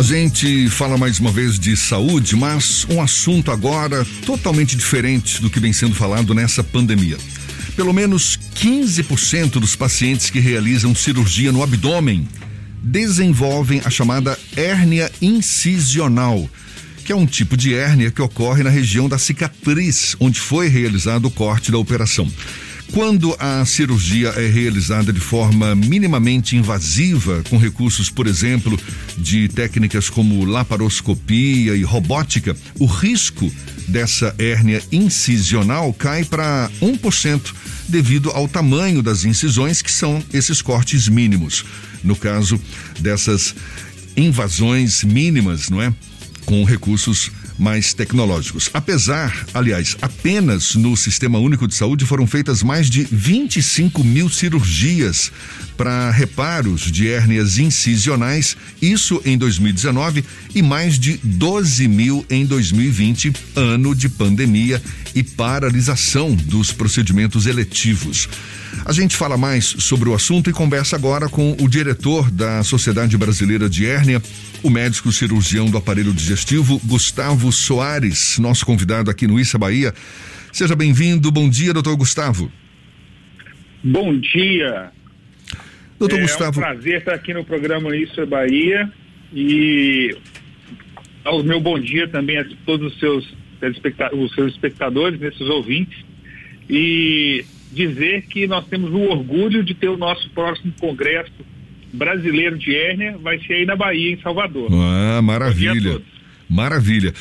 A gente fala mais uma vez de saúde, mas um assunto agora totalmente diferente do que vem sendo falado nessa pandemia. Pelo menos 15% dos pacientes que realizam cirurgia no abdômen desenvolvem a chamada hérnia incisional, que é um tipo de hérnia que ocorre na região da cicatriz onde foi realizado o corte da operação. Quando a cirurgia é realizada de forma minimamente invasiva, com recursos, por exemplo, de técnicas como laparoscopia e robótica, o risco dessa hérnia incisional cai para 1% devido ao tamanho das incisões, que são esses cortes mínimos. No caso dessas invasões mínimas, não é? Com recursos mais tecnológicos. Apesar, aliás, apenas no Sistema Único de Saúde foram feitas mais de 25 mil cirurgias para reparos de hérnias incisionais, isso em 2019, e mais de 12 mil em 2020, ano de pandemia e paralisação dos procedimentos eletivos. A gente fala mais sobre o assunto e conversa agora com o diretor da Sociedade Brasileira de Hérnia, o médico cirurgião do aparelho digestivo, Gustavo Soares, nosso convidado aqui no Issa Bahia. Seja bem-vindo. Bom dia, doutor Gustavo. Bom dia. Doutor é Gustavo. É um prazer estar aqui no programa Isso é Bahia e ao meu bom dia também a todos os seus, os seus espectadores, esses ouvintes. E dizer que nós temos o orgulho de ter o nosso próximo congresso brasileiro de hérnia, vai ser aí na Bahia, em Salvador. Ah, maravilha. Maravilha.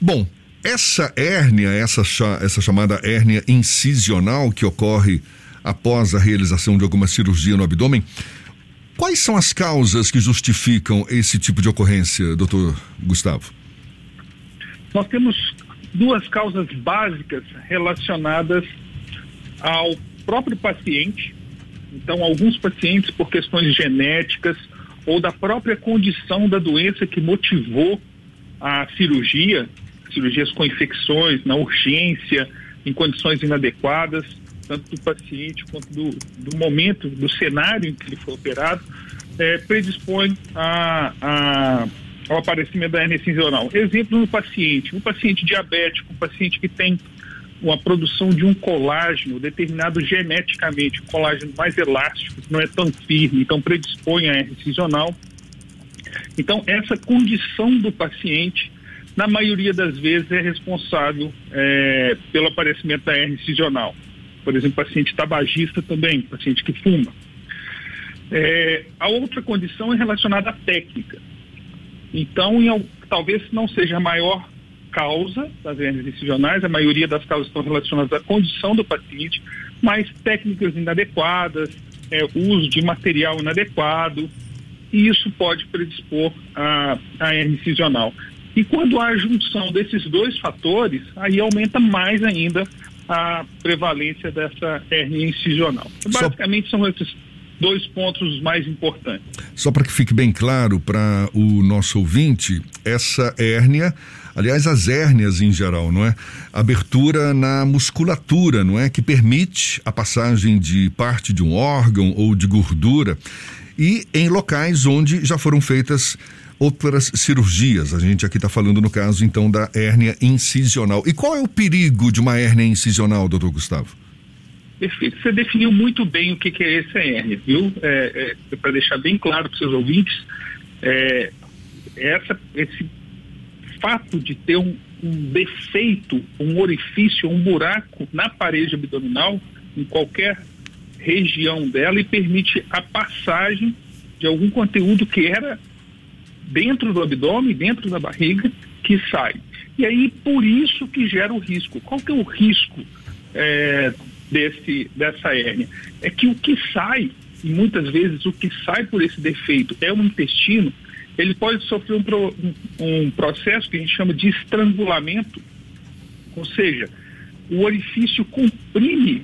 Bom, essa hérnia, essa, essa chamada hérnia incisional que ocorre após a realização de alguma cirurgia no abdômen, quais são as causas que justificam esse tipo de ocorrência, doutor Gustavo? Nós temos duas causas básicas relacionadas ao próprio paciente. Então, alguns pacientes, por questões genéticas ou da própria condição da doença que motivou a cirurgia, cirurgias com infecções, na urgência, em condições inadequadas, tanto do paciente quanto do, do momento, do cenário em que ele foi operado, é, predispõe a, a, ao aparecimento da hernia incisional. Exemplo no paciente, um paciente diabético, um paciente que tem uma produção de um colágeno determinado geneticamente, um colágeno mais elástico, não é tão firme, então predispõe a hernia incisional. Então, essa condição do paciente, na maioria das vezes, é responsável é, pelo aparecimento da hernia incisional. Por exemplo, paciente tabagista também, paciente que fuma. É, a outra condição é relacionada à técnica. Então, em, talvez não seja a maior causa das hernias incisionais, a maioria das causas estão relacionadas à condição do paciente, mas técnicas inadequadas, é, uso de material inadequado, e isso pode predispor a, a hernia incisional. E quando há a junção desses dois fatores, aí aumenta mais ainda a prevalência dessa hernia incisional. Basicamente são esses dois pontos mais importantes. Só para que fique bem claro para o nosso ouvinte, essa hérnia aliás, as hérnias em geral, não é? Abertura na musculatura, não é? Que permite a passagem de parte de um órgão ou de gordura e em locais onde já foram feitas outras cirurgias. A gente aqui está falando no caso então da hérnia incisional. E qual é o perigo de uma hérnia incisional, doutor Gustavo? Perfeito. Você definiu muito bem o que, que é essa hérnia, viu? É, é, para deixar bem claro para os seus ouvintes, é, essa, esse fato de ter um, um defeito, um orifício, um buraco na parede abdominal, em qualquer região dela, e permite a passagem de algum conteúdo que era dentro do abdômen, dentro da barriga, que sai. E aí, por isso que gera o risco. Qual que é o risco é, desse, dessa hérnia? É que o que sai, e muitas vezes o que sai por esse defeito é o intestino, ele pode sofrer um, pro, um, processo que a gente chama de estrangulamento, ou seja, o orifício comprime,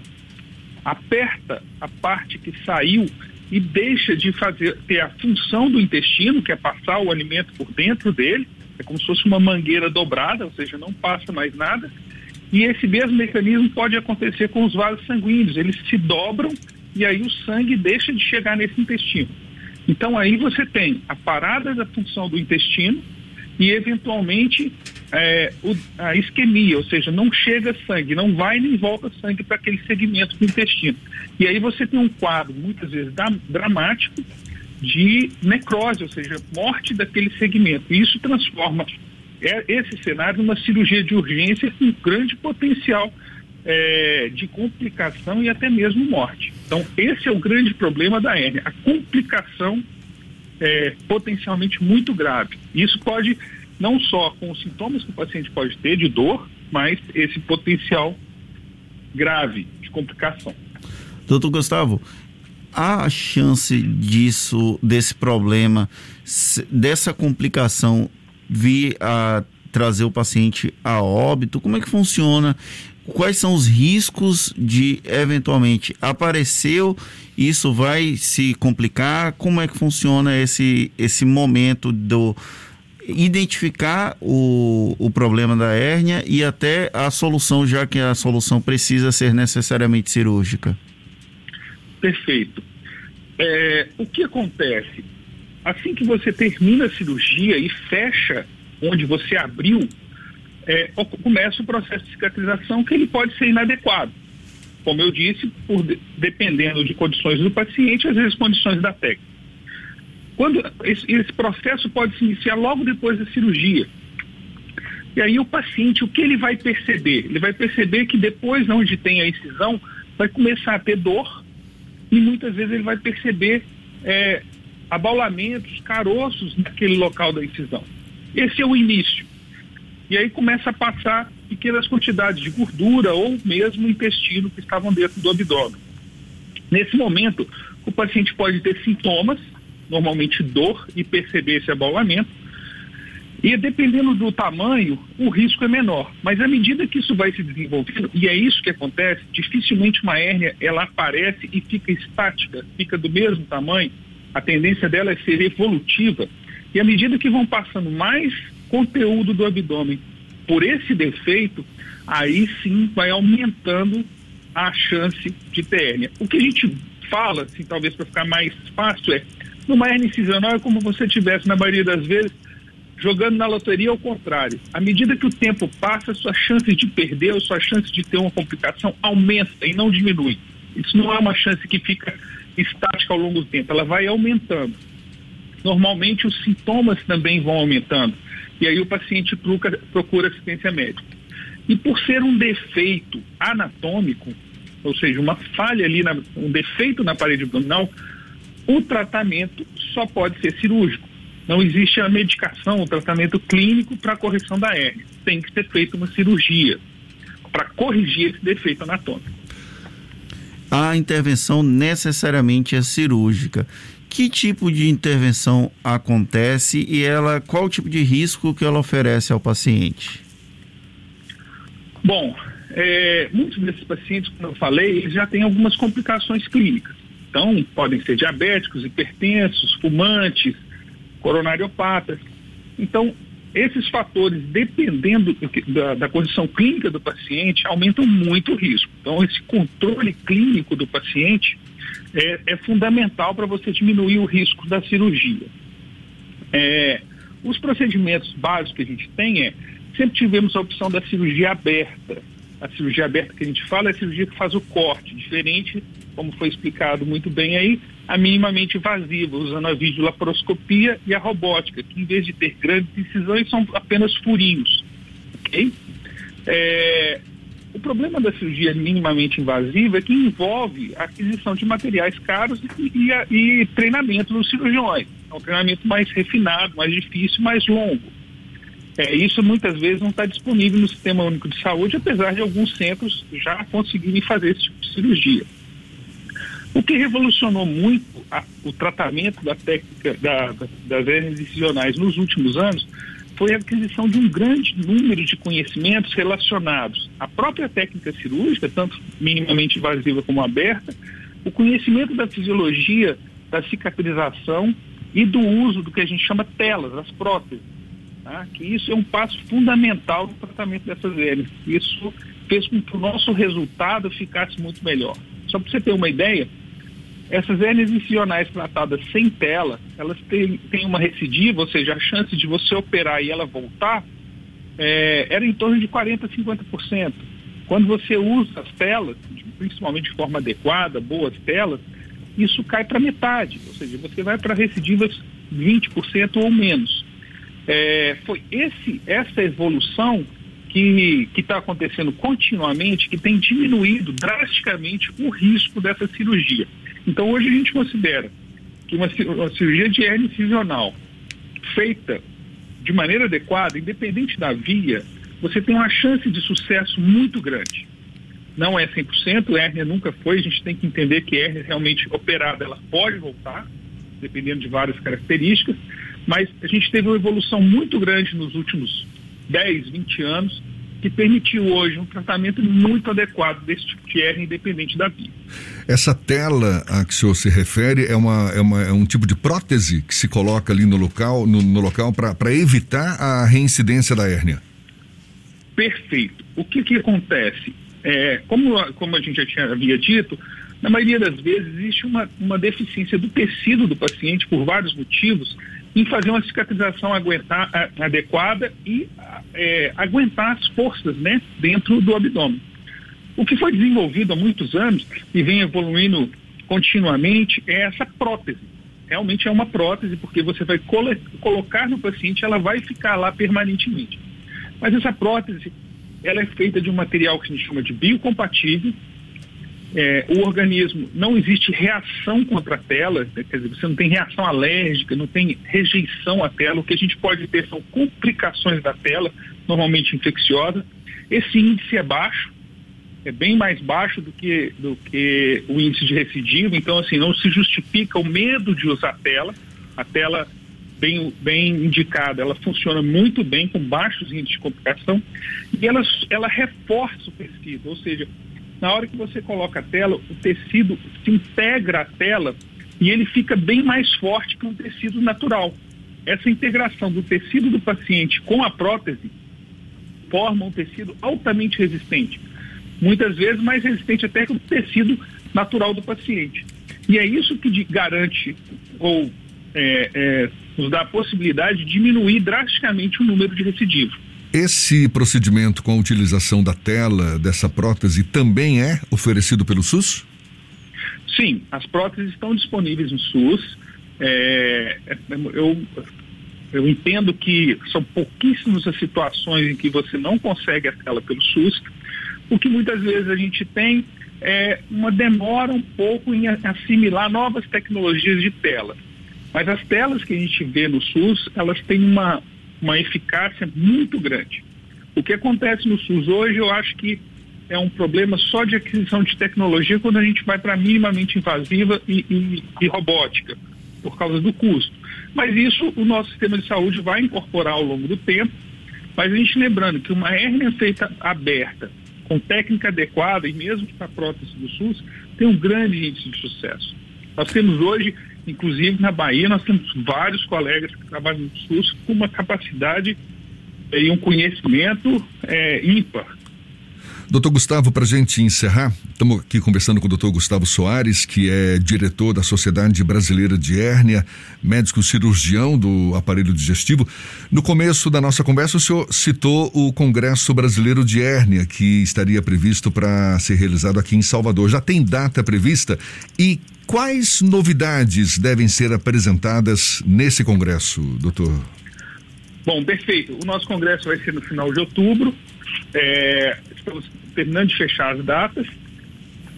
aperta a parte que saiu e deixa de fazer ter a função do intestino, que é passar o alimento por dentro dele, é como se fosse uma mangueira dobrada, ou seja, não passa mais nada. E esse mesmo mecanismo pode acontecer com os vasos sanguíneos, eles se dobram e aí o sangue deixa de chegar nesse intestino. Então aí você tem a parada da função do intestino e eventualmente é, o, a isquemia, ou seja, não chega sangue, não vai nem volta sangue para aquele segmento do intestino. E aí você tem um quadro, muitas vezes, da, dramático de necrose, ou seja, morte daquele segmento. E isso transforma é, esse cenário numa cirurgia de urgência com grande potencial é, de complicação e até mesmo morte. Então, esse é o grande problema da hérnia, a complicação é, potencialmente muito grave. Isso pode, não só com os sintomas que o paciente pode ter de dor, mas esse potencial grave de complicação. Doutor Gustavo, há chance disso, desse problema, dessa complicação vir a trazer o paciente a óbito? Como é que funciona? Quais são os riscos de eventualmente apareceu, isso vai se complicar? Como é que funciona esse, esse momento do identificar o, o problema da hérnia e até a solução, já que a solução precisa ser necessariamente cirúrgica? Perfeito. É, o que acontece? Assim que você termina a cirurgia e fecha onde você abriu, é, começa o processo de cicatrização que ele pode ser inadequado. Como eu disse, por, dependendo de condições do paciente, às vezes condições da técnica. Quando esse, esse processo pode se iniciar logo depois da cirurgia. E aí o paciente, o que ele vai perceber? Ele vai perceber que depois onde tem a incisão, vai começar a ter dor e muitas vezes ele vai perceber é, abaulamentos, caroços naquele local da incisão. Esse é o início. E aí começa a passar pequenas quantidades de gordura ou mesmo intestino que estavam dentro do abdômen. Nesse momento, o paciente pode ter sintomas, normalmente dor, e perceber esse abaulamento. E dependendo do tamanho, o risco é menor. Mas à medida que isso vai se desenvolvendo, e é isso que acontece, dificilmente uma hérnia ela aparece e fica estática, fica do mesmo tamanho. A tendência dela é ser evolutiva. E à medida que vão passando mais conteúdo do abdômen por esse defeito, aí sim vai aumentando a chance de ter hérnia. O que a gente fala, assim, talvez para ficar mais fácil, é numa hernia incisional é como você tivesse, na maioria das vezes, jogando na loteria ao contrário. À medida que o tempo passa, sua chance de perder ou sua chance de ter uma complicação aumenta e não diminui. Isso não é uma chance que fica estática ao longo do tempo, ela vai aumentando. Normalmente os sintomas também vão aumentando e aí o paciente procura, procura assistência médica. E por ser um defeito anatômico, ou seja, uma falha ali, na, um defeito na parede abdominal, o tratamento só pode ser cirúrgico. Não existe a medicação, o tratamento clínico para a correção da hérnia. Tem que ser feita uma cirurgia para corrigir esse defeito anatômico. A intervenção necessariamente é cirúrgica. Que tipo de intervenção acontece e ela qual o tipo de risco que ela oferece ao paciente? Bom, é, muitos desses pacientes, como eu falei, já têm algumas complicações clínicas. Então, podem ser diabéticos, hipertensos, fumantes, coronariopatas. Então, esses fatores, dependendo da, da, condição clínica do paciente, aumentam muito o risco. Então, esse controle clínico do paciente é, é fundamental para você diminuir o risco da cirurgia. É, os procedimentos básicos que a gente tem é, sempre tivemos a opção da cirurgia aberta. A cirurgia aberta que a gente fala é a cirurgia que faz o corte, diferente como foi explicado muito bem aí, a minimamente invasiva, usando a videolaparoscopia e a robótica, que em vez de ter grandes incisões, são apenas furinhos. Ok? É, o problema da cirurgia minimamente invasiva é que envolve a aquisição de materiais caros e, e, e treinamento dos cirurgiões. É um treinamento mais refinado, mais difícil, mais longo. É, isso muitas vezes não está disponível no Sistema Único de Saúde, apesar de alguns centros já conseguirem fazer esse tipo de cirurgia. O que revolucionou muito a, o tratamento da técnica da, da, das hernias incisionais nos últimos anos foi a aquisição de um grande número de conhecimentos relacionados à própria técnica cirúrgica, tanto minimamente invasiva como aberta, o conhecimento da fisiologia da cicatrização e do uso do que a gente chama telas, as próteses. Tá? Que isso é um passo fundamental no tratamento dessas hernias. Isso fez com que o nosso resultado ficasse muito melhor. Só para você ter uma ideia, essas hernias incisionais tratadas sem tela, elas têm, têm uma recidiva, ou seja, a chance de você operar e ela voltar é, era em torno de 40% 50%. Quando você usa as telas, principalmente de forma adequada, boas telas, isso cai para metade, ou seja, você vai para recidivas 20% ou menos. É, foi esse, essa evolução que está acontecendo continuamente, que tem diminuído drasticamente o risco dessa cirurgia. Então, hoje a gente considera que uma, uma cirurgia de hernia incisional feita de maneira adequada, independente da via, você tem uma chance de sucesso muito grande. Não é 100%, hérnia nunca foi, a gente tem que entender que hérnia realmente operada, ela pode voltar, dependendo de várias características, mas a gente teve uma evolução muito grande nos últimos 10, 20 anos, que permitiu hoje um tratamento muito adequado desse tipo de hérnia, independente da via. Essa tela a que o senhor se refere é, uma, é, uma, é um tipo de prótese que se coloca ali no local, no, no local para evitar a reincidência da hérnia? Perfeito. O que, que acontece? É, como, como a gente já tinha, havia dito, na maioria das vezes existe uma, uma deficiência do tecido do paciente por vários motivos em fazer uma cicatrização aguentar, adequada e é, aguentar as forças né, dentro do abdômen. O que foi desenvolvido há muitos anos e vem evoluindo continuamente é essa prótese. Realmente é uma prótese, porque você vai colocar no paciente, ela vai ficar lá permanentemente. Mas essa prótese, ela é feita de um material que a gente chama de biocompatível. É, o organismo não existe reação contra a tela, né? quer dizer, você não tem reação alérgica, não tem rejeição à tela. O que a gente pode ter são complicações da tela, normalmente infecciosas. Esse índice é baixo, é bem mais baixo do que, do que o índice de recidiva, então assim, não se justifica o medo de usar a tela. A tela bem, bem indicada, ela funciona muito bem, com baixos índices de complicação, e ela, ela reforça o tecido, ou seja, na hora que você coloca a tela, o tecido se integra à tela e ele fica bem mais forte que um tecido natural. Essa integração do tecido do paciente com a prótese forma um tecido altamente resistente, muitas vezes mais resistente até que o tecido natural do paciente. E é isso que garante ou é, é, nos dá a possibilidade de diminuir drasticamente o número de recidivos. Esse procedimento com a utilização da tela dessa prótese também é oferecido pelo SUS? Sim, as próteses estão disponíveis no SUS. É, eu, eu entendo que são pouquíssimas as situações em que você não consegue a tela pelo SUS. O que muitas vezes a gente tem é uma demora um pouco em assimilar novas tecnologias de tela. Mas as telas que a gente vê no SUS, elas têm uma, uma eficácia muito grande. O que acontece no SUS hoje, eu acho que é um problema só de aquisição de tecnologia quando a gente vai para minimamente invasiva e, e, e, robótica, por causa do custo. Mas isso o nosso sistema de saúde vai incorporar ao longo do tempo. Mas a gente lembrando que uma hérnia feita aberta, com técnica adequada e mesmo para a prótese do SUS, tem um grande índice de sucesso. Nós temos hoje Inclusive, na Bahia, nós temos vários colegas que trabalham no SUS com uma capacidade e um conhecimento é, ímpar. Doutor Gustavo, para a gente encerrar, estamos aqui conversando com o doutor Gustavo Soares, que é diretor da Sociedade Brasileira de Hérnia, médico cirurgião do aparelho digestivo. No começo da nossa conversa, o senhor citou o Congresso Brasileiro de Hérnia, que estaria previsto para ser realizado aqui em Salvador. Já tem data prevista? E Quais novidades devem ser apresentadas nesse congresso, doutor? Bom, perfeito. O nosso congresso vai ser no final de outubro. É, estamos terminando de fechar as datas.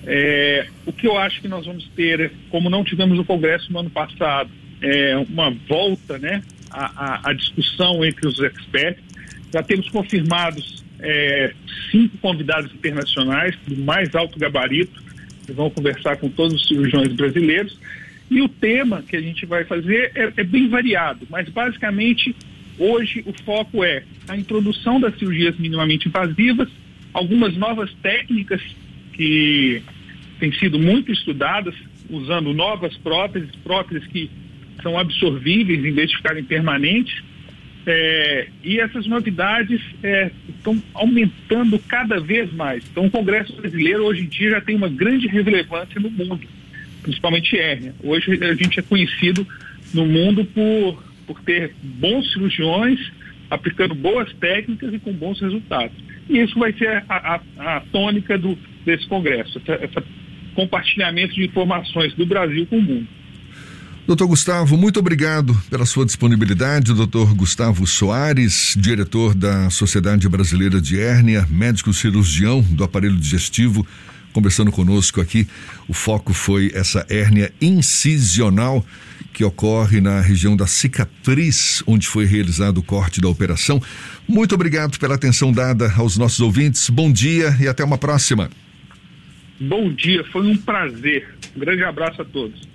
É, o que eu acho que nós vamos ter, como não tivemos o congresso no ano passado, é uma volta né, à, à, à discussão entre os experts. Já temos confirmados é, cinco convidados internacionais do mais alto gabarito vão conversar com todos os cirurgiões brasileiros. E o tema que a gente vai fazer é, é bem variado, mas basicamente hoje o foco é a introdução das cirurgias minimamente invasivas, algumas novas técnicas que têm sido muito estudadas, usando novas próteses, próteses que são absorvíveis em vez de ficarem permanentes, é, e essas novidades é, estão aumentando cada vez mais. Então, o Congresso Brasileiro hoje em dia já tem uma grande relevância no mundo, principalmente hérnia. Hoje a gente é conhecido no mundo por, por ter bons cirurgiões, aplicando boas técnicas e com bons resultados. E isso vai ser a, a, a tônica do, desse congresso, esse compartilhamento de informações do Brasil com o mundo. Doutor Gustavo, muito obrigado pela sua disponibilidade. Doutor Gustavo Soares, diretor da Sociedade Brasileira de Hérnia, médico cirurgião do aparelho digestivo, conversando conosco aqui. O foco foi essa hérnia incisional que ocorre na região da cicatriz, onde foi realizado o corte da operação. Muito obrigado pela atenção dada aos nossos ouvintes. Bom dia e até uma próxima. Bom dia, foi um prazer. Um grande abraço a todos.